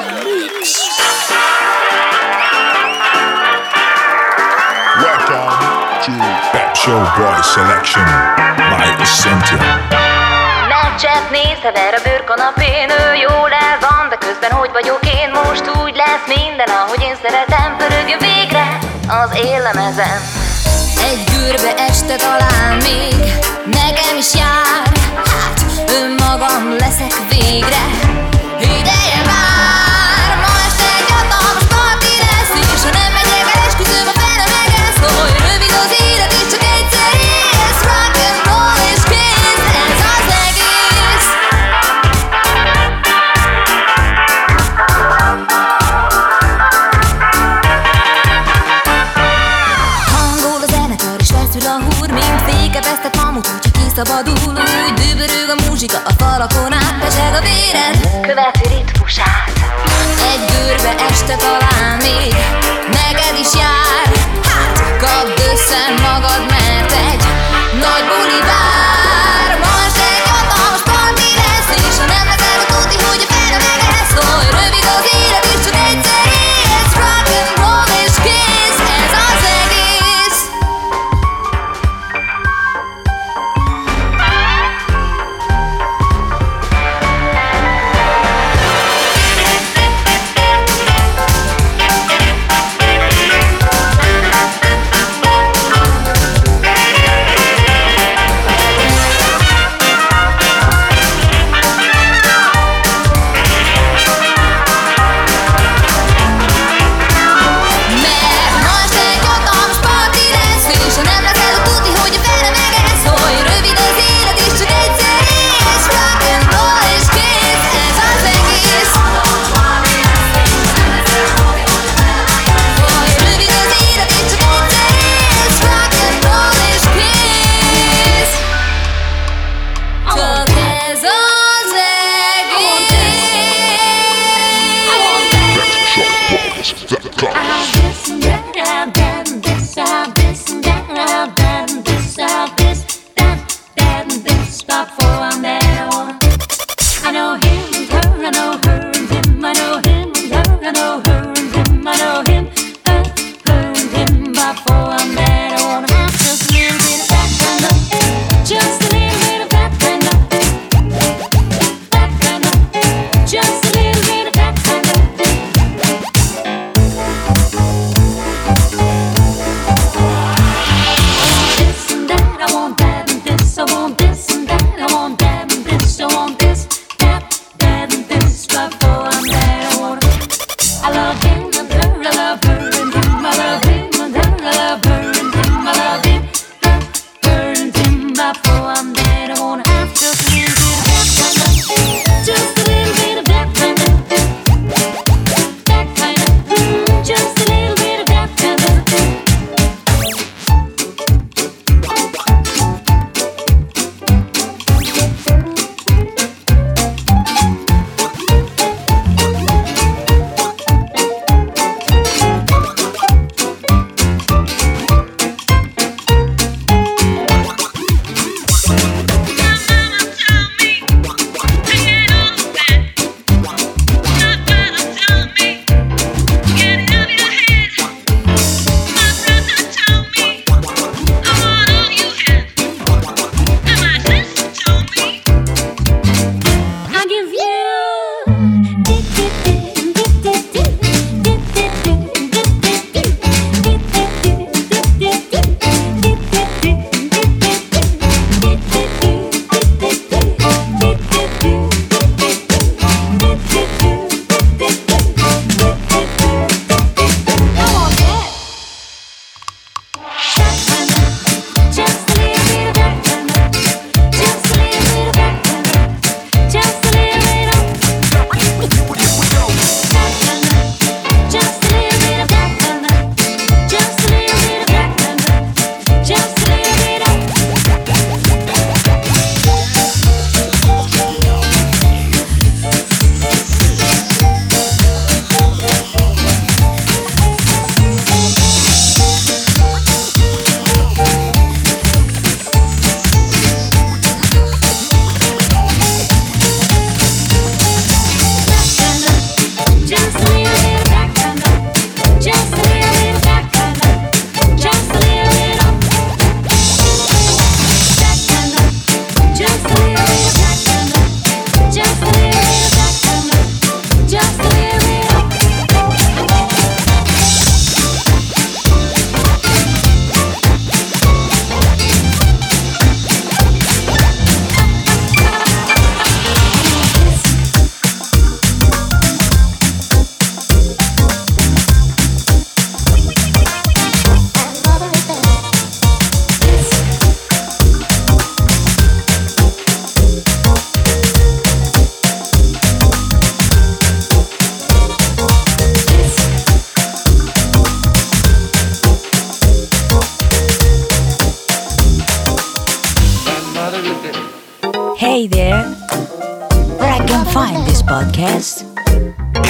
the mix. Welcome Show Boy Selection by Essentia. Megcsetnézted erre a bőrkanapén, ő jól el van, de közben hogy vagyok én, most úgy lesz minden, ahogy én szeretem, pörögjön végre az élemezem. Egy gürbe este talán még nekem is jár, hát önmagam leszek végre. megszabadul Úgy dübörög a muzsika a falakon át Peseg a véred, követi ritmusát. Egy görbe este talán még neked is jár. Hát kapd össze magad, mert egy nagy buli vár. Most egy hatalmas parti lesz, és ha nem lesz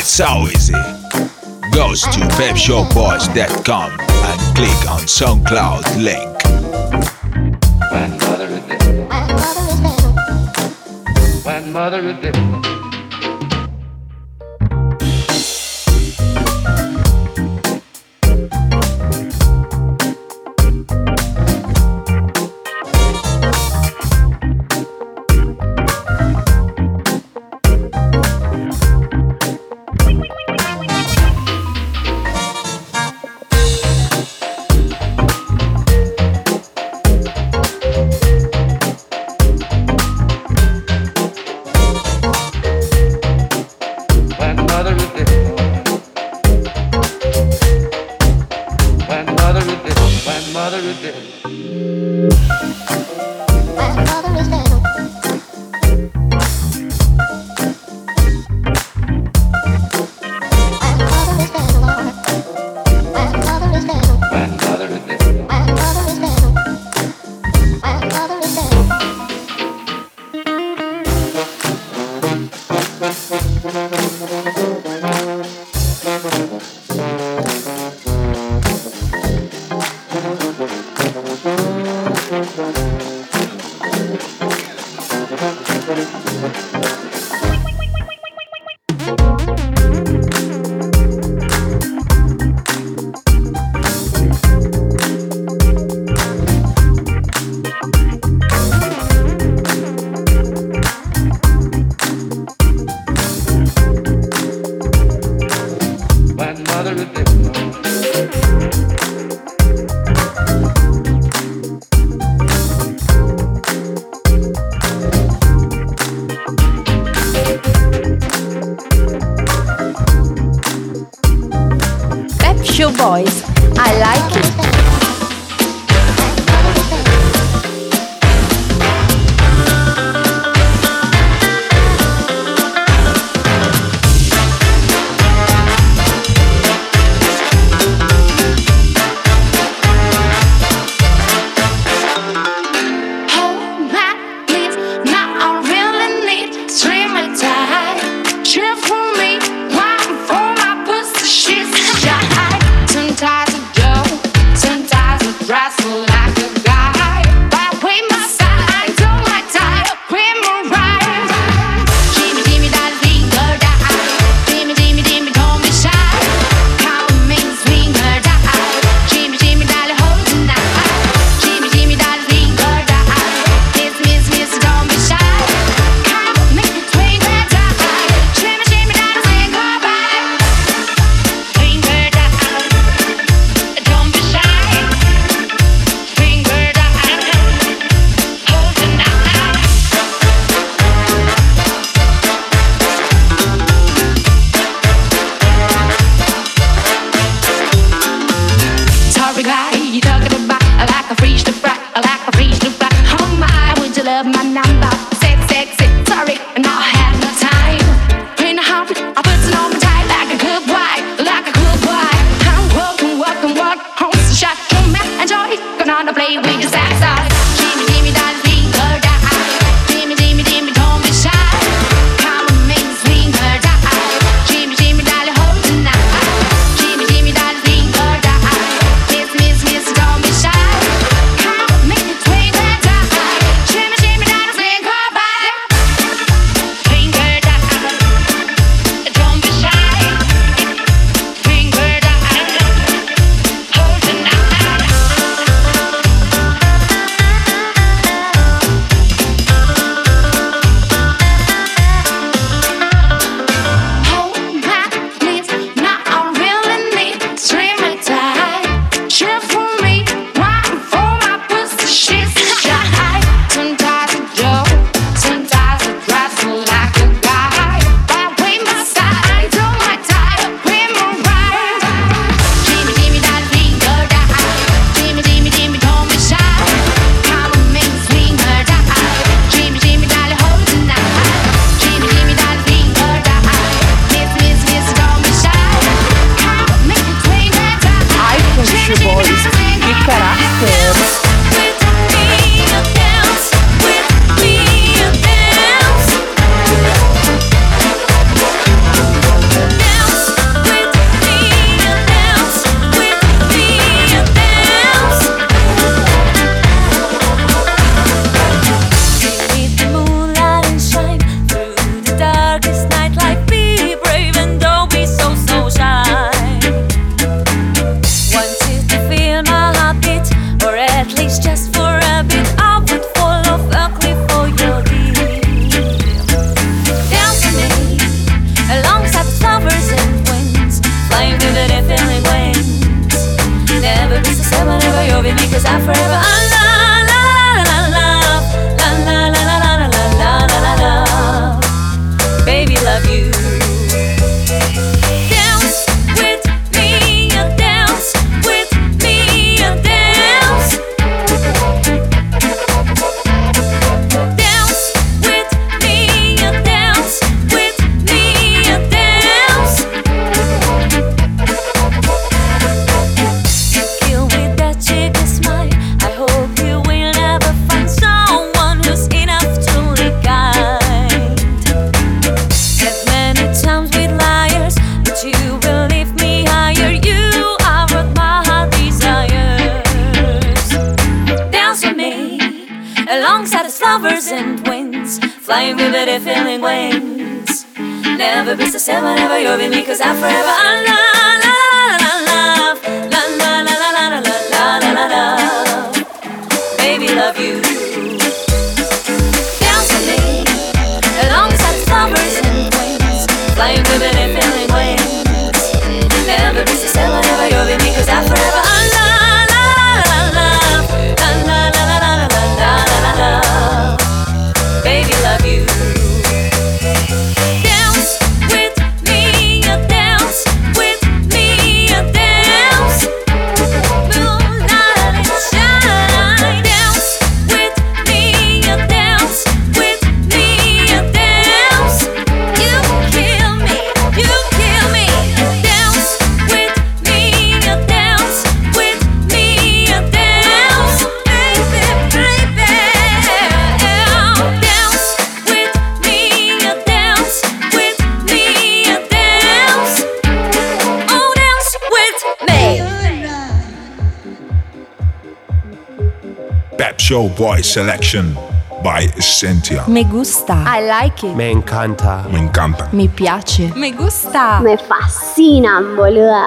so easy. Go to pepshowboys.com and click on SoundCloud link. When mother is dead. When mother is dead. Boys. Showboy Selection by Essentia. Me gusta. I like it. Me encanta. Me encanta. Me piace. Me gusta. Me fascina, boluda.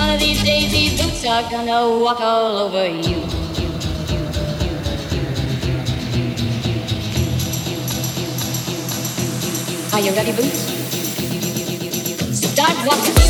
One of these days these boots are gonna walk all over you. Are you ready, boots? Start walking.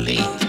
leave.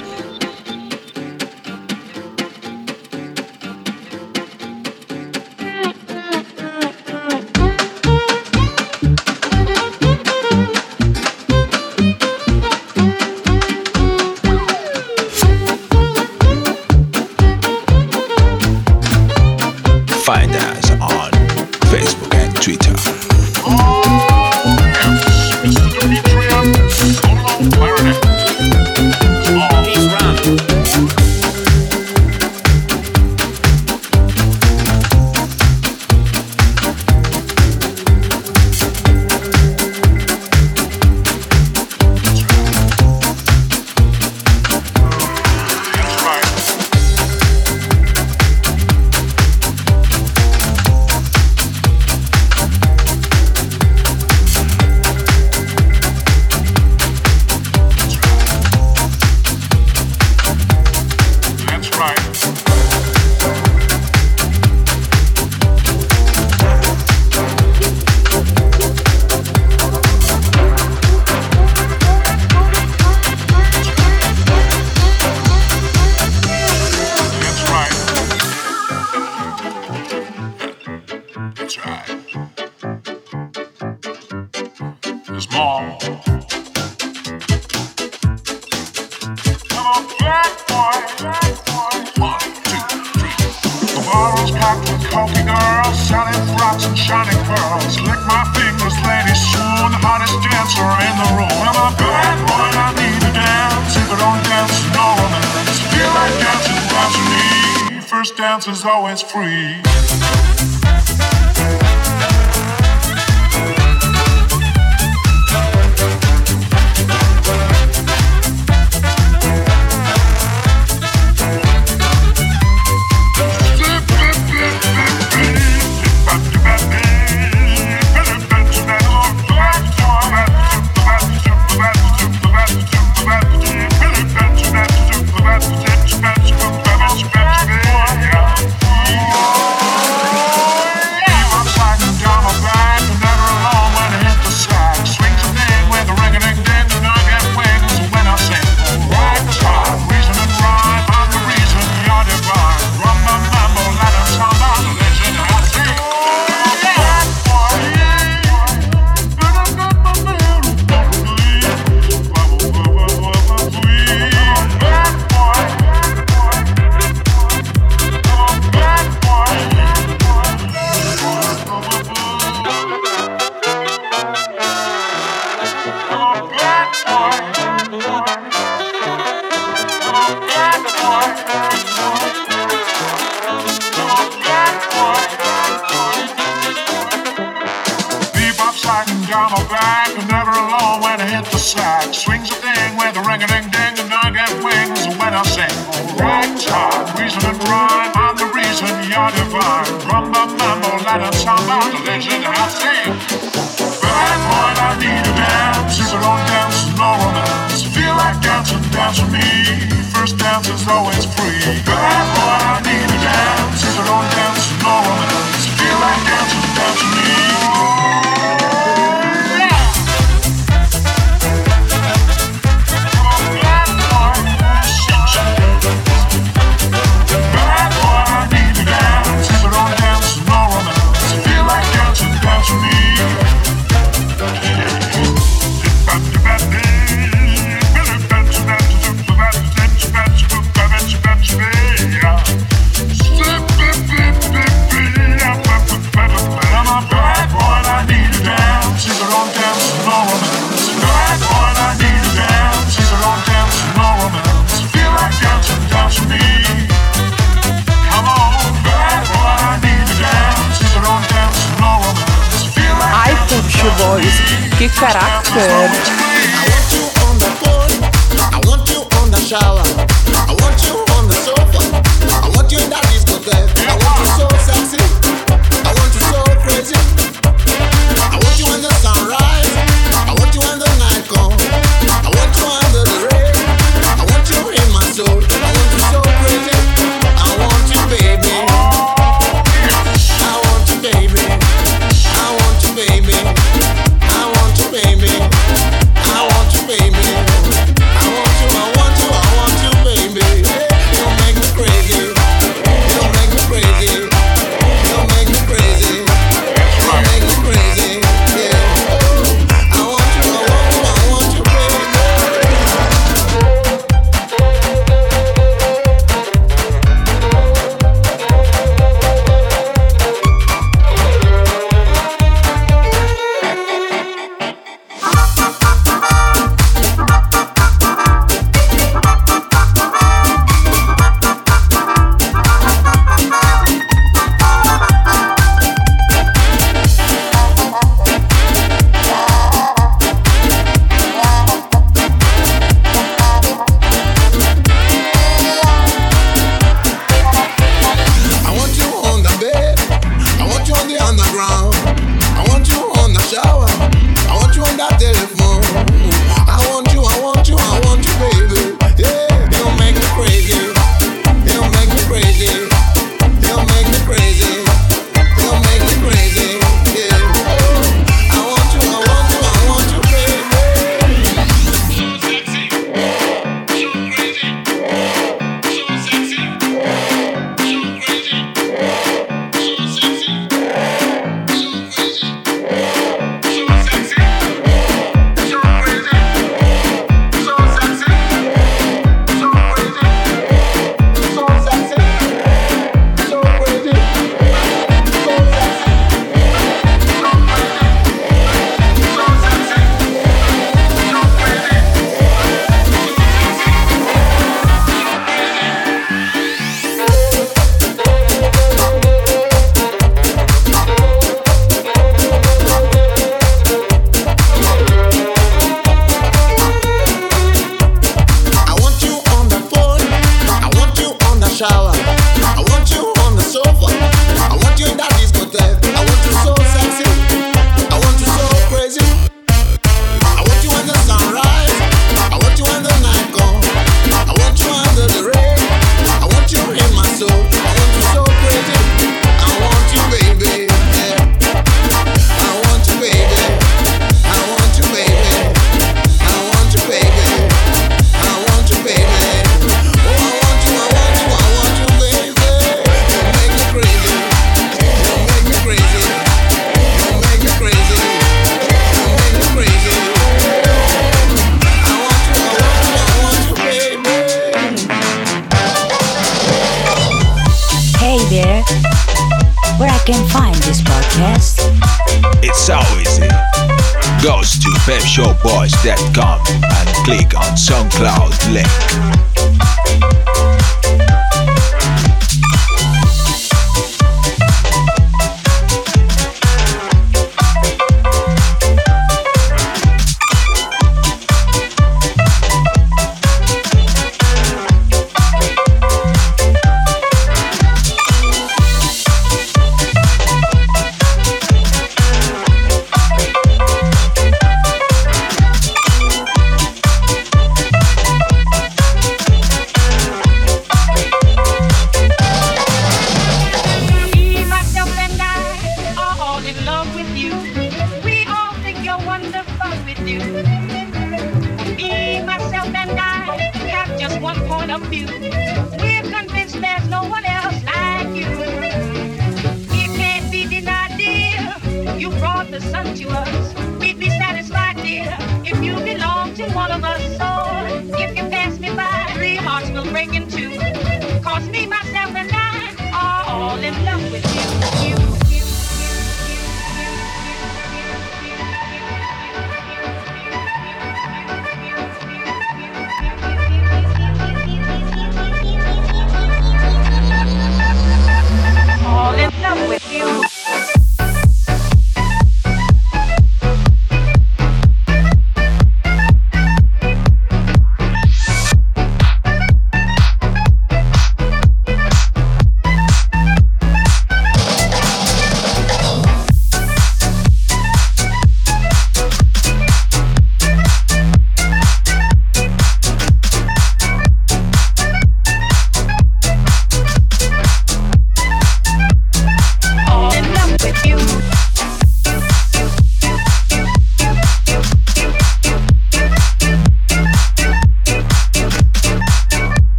pepshowboys.com and click on SoundCloud link.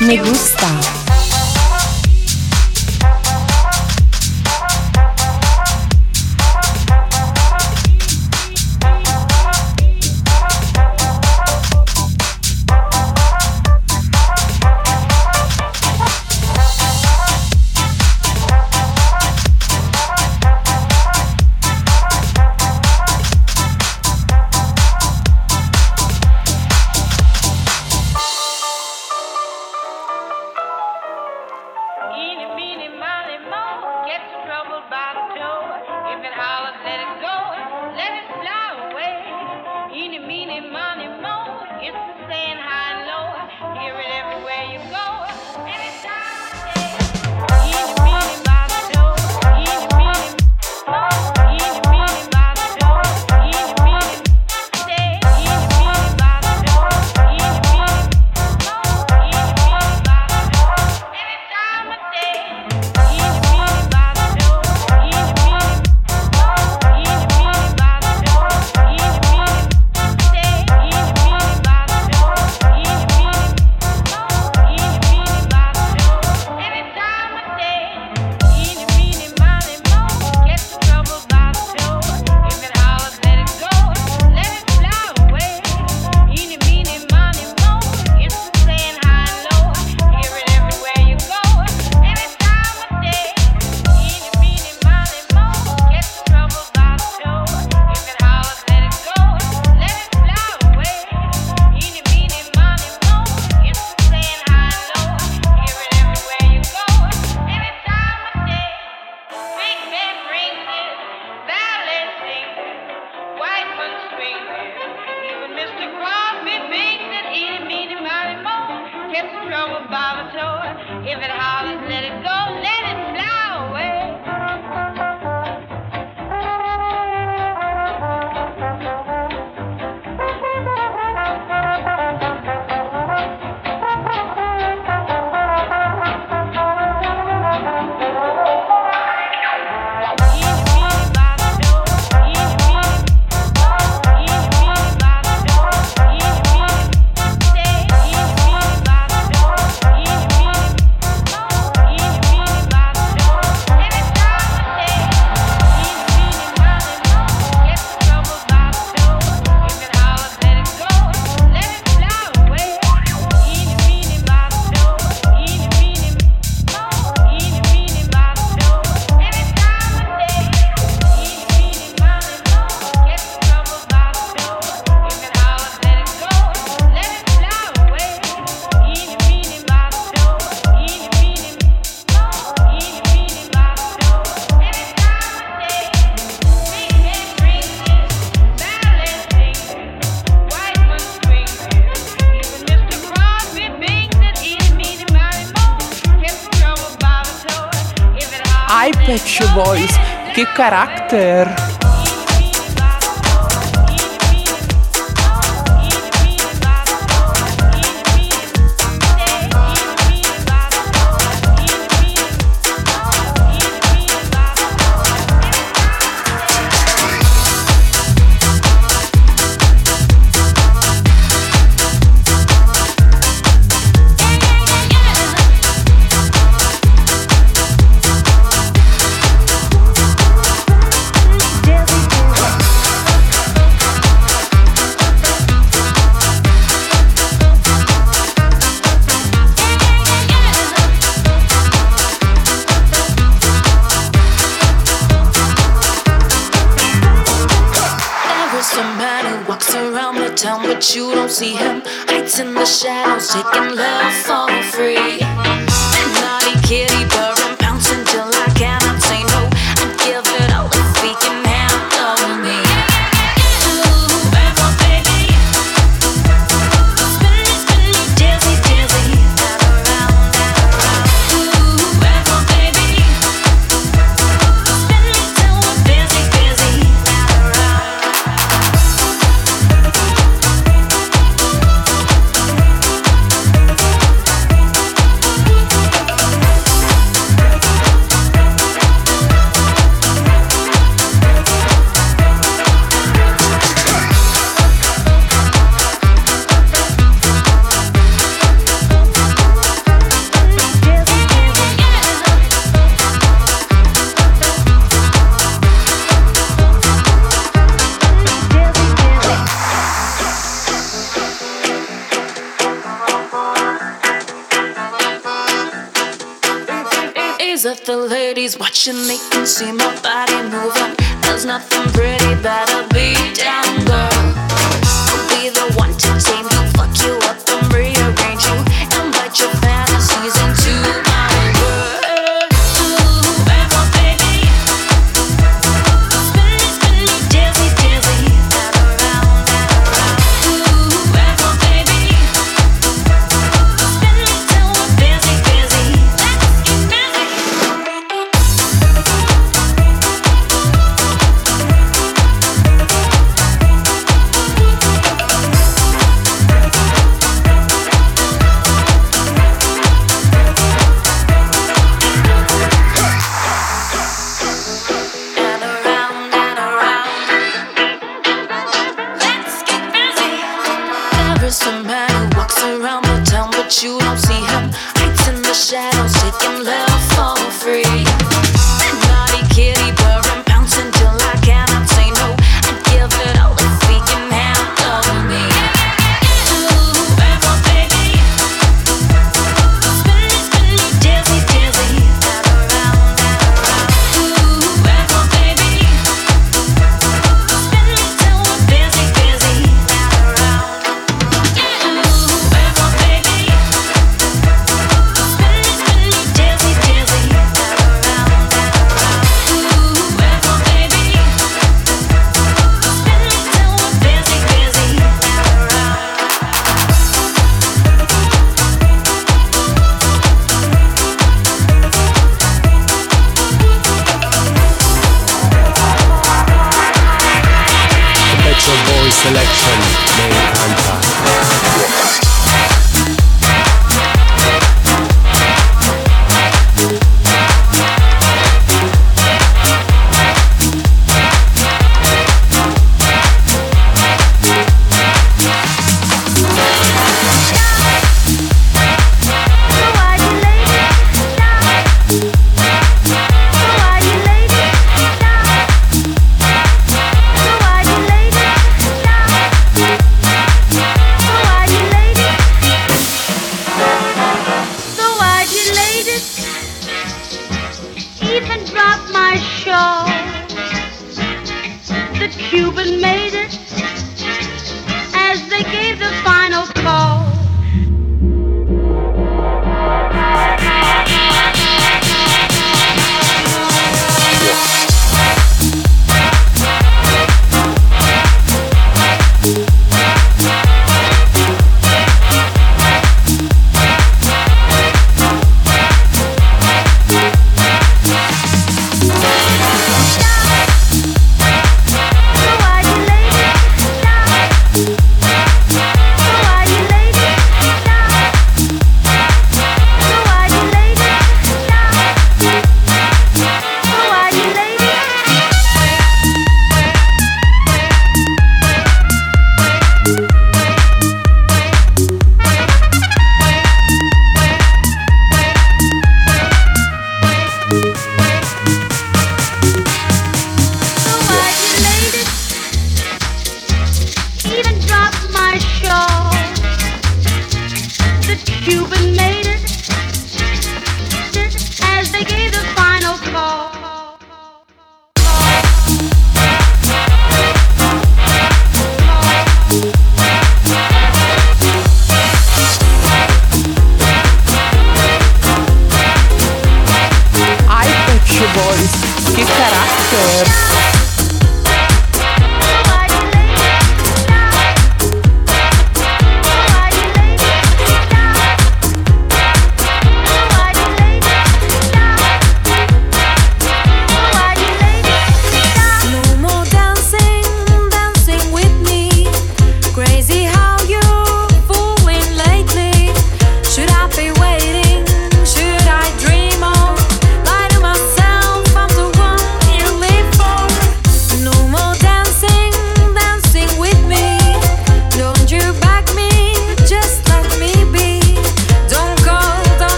Me gusta. Charakter.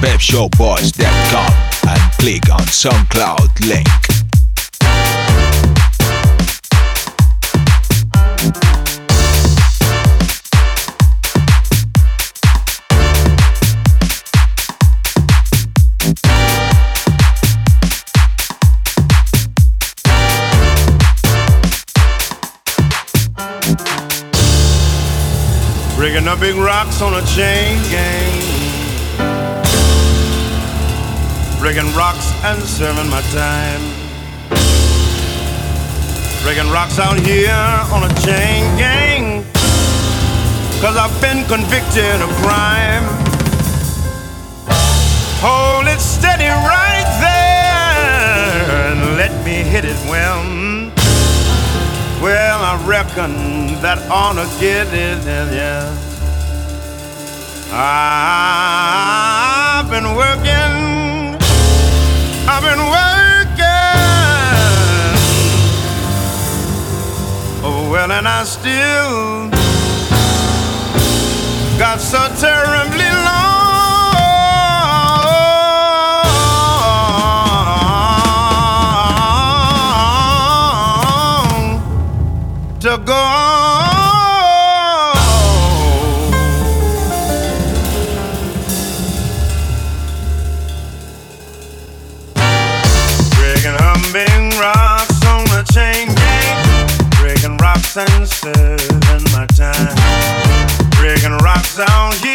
webshowboys.com and click on SoundCloud link. Bringing up big rocks on a chain gang. Breaking rocks and serving my time. Breaking rocks out here on a chain gang. Cause I've been convicted of crime. Hold it steady right there and let me hit it well. Well, I reckon that ought to get it, yeah. I've been working and I still got so terribly long to go on. Breaking up, being wrong. rocks and serving my time. Breaking rocks down. you.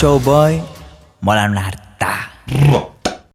Pet